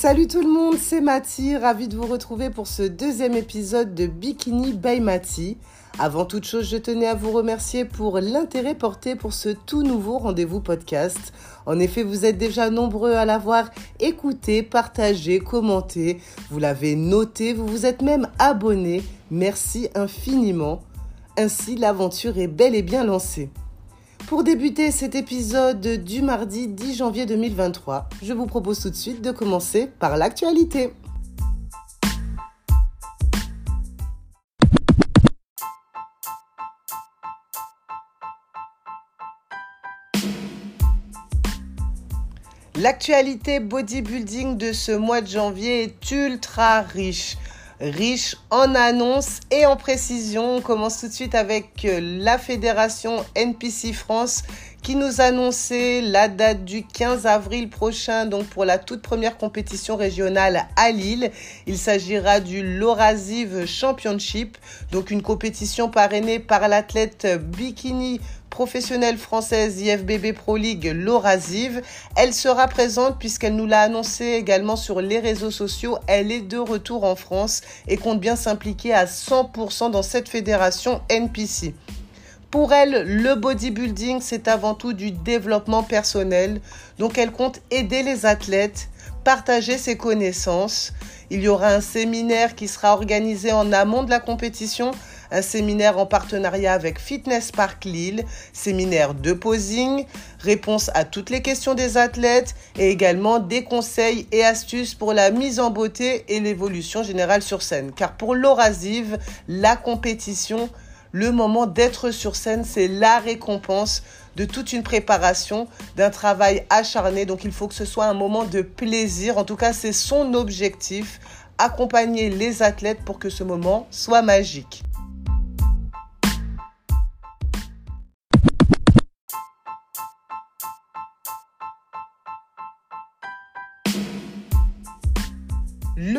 Salut tout le monde, c'est Mati, ravie de vous retrouver pour ce deuxième épisode de Bikini by Mati. Avant toute chose, je tenais à vous remercier pour l'intérêt porté pour ce tout nouveau rendez-vous podcast. En effet, vous êtes déjà nombreux à l'avoir écouté, partagé, commenté. Vous l'avez noté, vous vous êtes même abonné. Merci infiniment. Ainsi, l'aventure est bel et bien lancée. Pour débuter cet épisode du mardi 10 janvier 2023, je vous propose tout de suite de commencer par l'actualité. L'actualité bodybuilding de ce mois de janvier est ultra riche. Riche en annonces et en précisions. On commence tout de suite avec euh, la fédération NPC France qui nous annonçait la date du 15 avril prochain, donc pour la toute première compétition régionale à Lille. Il s'agira du Lorasive Championship, donc une compétition parrainée par l'athlète bikini professionnelle française IFBB Pro League Lorasive. Elle sera présente puisqu'elle nous l'a annoncé également sur les réseaux sociaux. Elle est de retour en France et compte bien s'impliquer à 100% dans cette fédération NPC. Pour elle, le bodybuilding, c'est avant tout du développement personnel. Donc elle compte aider les athlètes, partager ses connaissances. Il y aura un séminaire qui sera organisé en amont de la compétition, un séminaire en partenariat avec Fitness Park Lille, séminaire de posing, réponse à toutes les questions des athlètes et également des conseils et astuces pour la mise en beauté et l'évolution générale sur scène. Car pour l'Orasive, la compétition, le moment d'être sur scène, c'est la récompense de toute une préparation, d'un travail acharné. Donc il faut que ce soit un moment de plaisir. En tout cas, c'est son objectif, accompagner les athlètes pour que ce moment soit magique.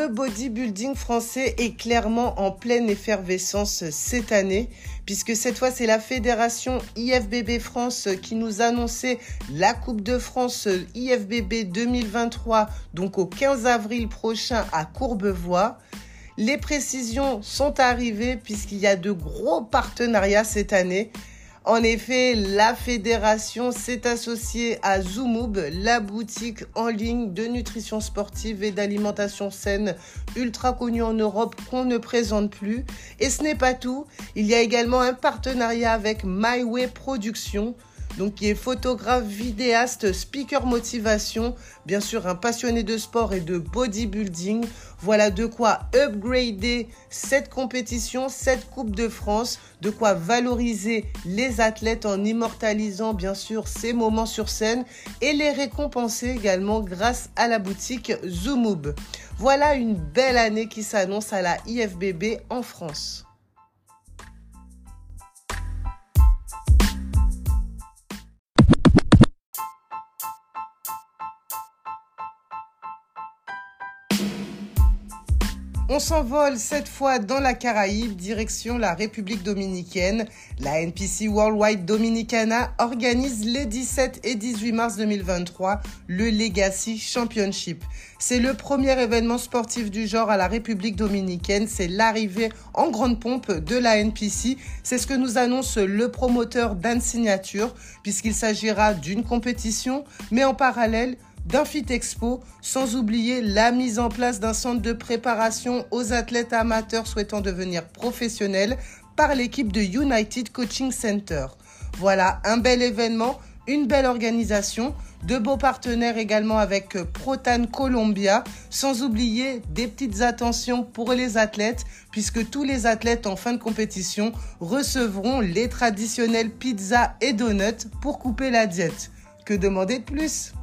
Le bodybuilding français est clairement en pleine effervescence cette année, puisque cette fois c'est la fédération IFBB France qui nous annonçait la Coupe de France IFBB 2023, donc au 15 avril prochain à Courbevoie. Les précisions sont arrivées puisqu'il y a de gros partenariats cette année en effet, la fédération s'est associée à Zoomoub, la boutique en ligne de nutrition sportive et d'alimentation saine ultra connue en Europe qu'on ne présente plus. Et ce n'est pas tout, il y a également un partenariat avec MyWay Productions donc qui est photographe, vidéaste, speaker motivation, bien sûr un passionné de sport et de bodybuilding. Voilà de quoi upgrader cette compétition, cette Coupe de France, de quoi valoriser les athlètes en immortalisant bien sûr ces moments sur scène et les récompenser également grâce à la boutique Zoomoub. Voilà une belle année qui s'annonce à la IFBB en France. S'envole cette fois dans la Caraïbe, direction la République dominicaine. La NPC Worldwide Dominicana organise les 17 et 18 mars 2023 le Legacy Championship. C'est le premier événement sportif du genre à la République dominicaine. C'est l'arrivée en grande pompe de la NPC. C'est ce que nous annonce le promoteur d'Anne Signature, puisqu'il s'agira d'une compétition, mais en parallèle, d'un Fit Expo, sans oublier la mise en place d'un centre de préparation aux athlètes amateurs souhaitant devenir professionnels par l'équipe de United Coaching Center. Voilà, un bel événement, une belle organisation, de beaux partenaires également avec Protan Columbia, sans oublier des petites attentions pour les athlètes, puisque tous les athlètes en fin de compétition recevront les traditionnelles pizzas et donuts pour couper la diète. Que demander de plus?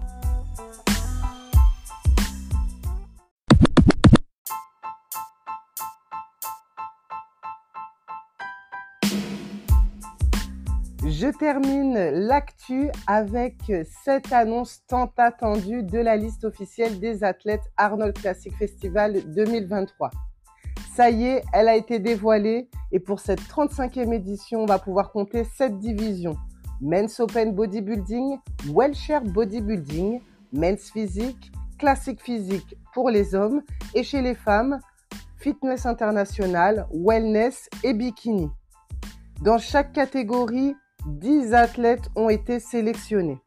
Je termine l'actu avec cette annonce tant attendue de la liste officielle des athlètes Arnold Classic Festival 2023. Ça y est, elle a été dévoilée et pour cette 35e édition, on va pouvoir compter 7 divisions. Men's Open Bodybuilding, Wellshare Bodybuilding, Men's Physique, classique physique pour les hommes et chez les femmes, fitness international, wellness et bikini. Dans chaque catégorie, 10 athlètes ont été sélectionnés.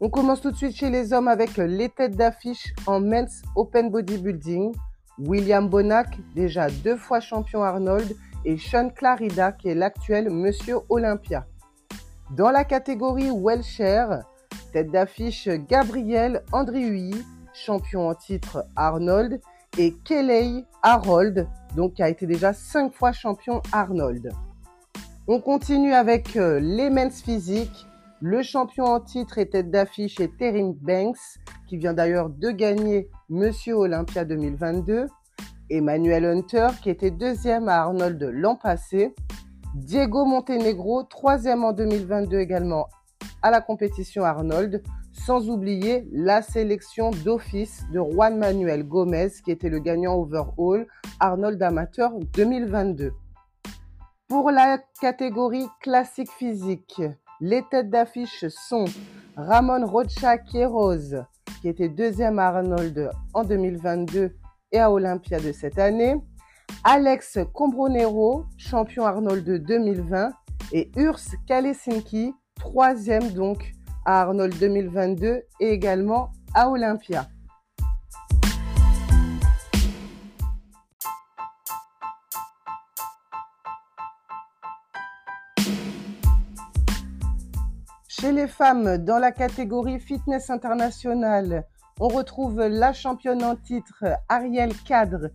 On commence tout de suite chez les hommes avec les têtes d'affiche en men's open bodybuilding. William Bonac, déjà deux fois champion Arnold, et Sean Clarida, qui est l'actuel Monsieur Olympia. Dans la catégorie Welcher, tête d'affiche Gabriel Andriui, champion en titre Arnold, et Kelly Harold, donc qui a été déjà cinq fois champion Arnold. On continue avec euh, les men's physiques. Le champion en titre et tête d'affiche est Terim Banks, qui vient d'ailleurs de gagner Monsieur Olympia 2022. Emmanuel Hunter, qui était deuxième à Arnold l'an passé. Diego Montenegro, troisième en 2022 également à la compétition Arnold. Sans oublier la sélection d'office de Juan Manuel Gomez, qui était le gagnant overall Arnold Amateur 2022. Pour la catégorie classique physique, les têtes d'affiche sont Ramon Rocha Queiroz, qui était deuxième à Arnold en 2022 et à Olympia de cette année. Alex Combronero, champion Arnold de 2020. Et Urs Kalesinki, troisième donc à Arnold 2022 et également à Olympia. Chez les femmes, dans la catégorie fitness international, on retrouve la championne en titre Ariel Cadre,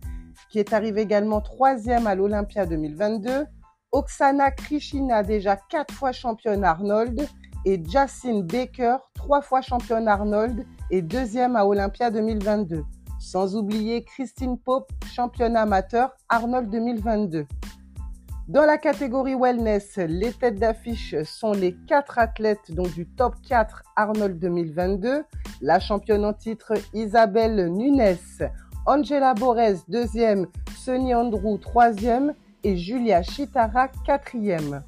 qui est arrivée également troisième à l'Olympia 2022. Oksana Krishina, déjà quatre fois championne Arnold. Et Jacine Baker, trois fois championne Arnold et deuxième à Olympia 2022. Sans oublier Christine Pope, championne amateur Arnold 2022. Dans la catégorie wellness, les têtes d'affiche sont les quatre athlètes donc du top 4 Arnold 2022. La championne en titre Isabelle Nunes, Angela Borez deuxième, Sonny Andrew troisième et Julia Chitara quatrième.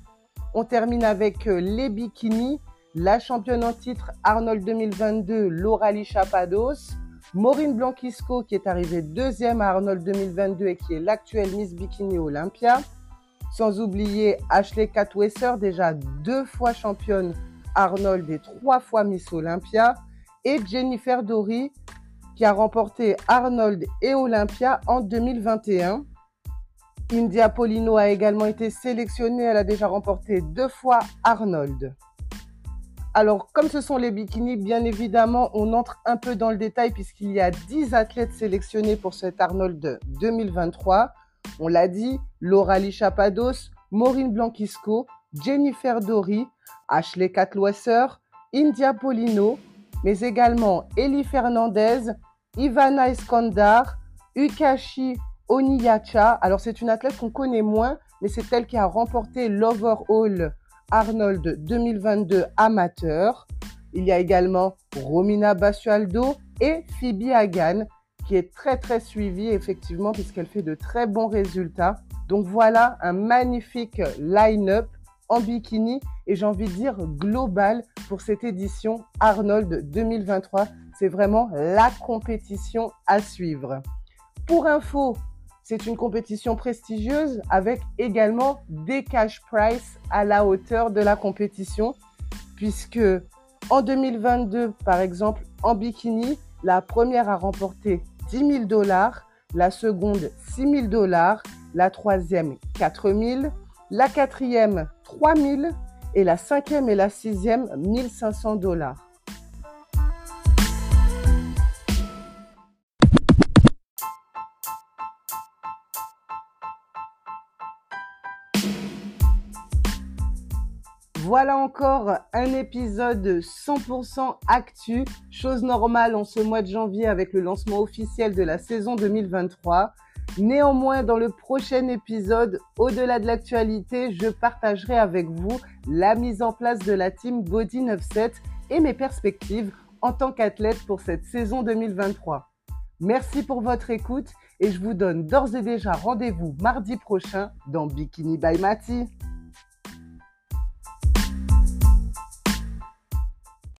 On termine avec les bikinis. La championne en titre Arnold 2022, Lauralie Chapados. Maureen Blanquisco qui est arrivée deuxième à Arnold 2022 et qui est l'actuelle Miss Bikini Olympia. Sans oublier Ashley Catwesser, déjà deux fois championne Arnold et trois fois Miss Olympia. Et Jennifer Dory, qui a remporté Arnold et Olympia en 2021. India Polino a également été sélectionnée. Elle a déjà remporté deux fois Arnold. Alors, comme ce sont les bikinis, bien évidemment, on entre un peu dans le détail puisqu'il y a 10 athlètes sélectionnés pour cet Arnold 2023. On l'a dit, Laura Chapados, Maureen Blanquisco, Jennifer Dory, Ashley Catwasser, India Polino, mais également Eli Fernandez, Ivana Iskandar, Ukashi Oniyacha. Alors c'est une athlète qu'on connaît moins, mais c'est elle qui a remporté l'Overall Arnold 2022 amateur. Il y a également Romina Basualdo et Phoebe Hagan qui est très très suivie effectivement puisqu'elle fait de très bons résultats. Donc voilà un magnifique line-up en bikini et j'ai envie de dire global pour cette édition Arnold 2023. C'est vraiment la compétition à suivre. Pour info, c'est une compétition prestigieuse avec également des cash price à la hauteur de la compétition puisque en 2022 par exemple en bikini, la première a remporté 10 000 dollars, la seconde 6 000 dollars, la troisième 4 000, la quatrième 3 000 et la cinquième et la sixième 1500 dollars. Voilà encore un épisode 100% actu, chose normale en ce mois de janvier avec le lancement officiel de la saison 2023. Néanmoins, dans le prochain épisode, au-delà de l'actualité, je partagerai avec vous la mise en place de la team Body 97 et mes perspectives en tant qu'athlète pour cette saison 2023. Merci pour votre écoute et je vous donne d'ores et déjà rendez-vous mardi prochain dans Bikini by Mati.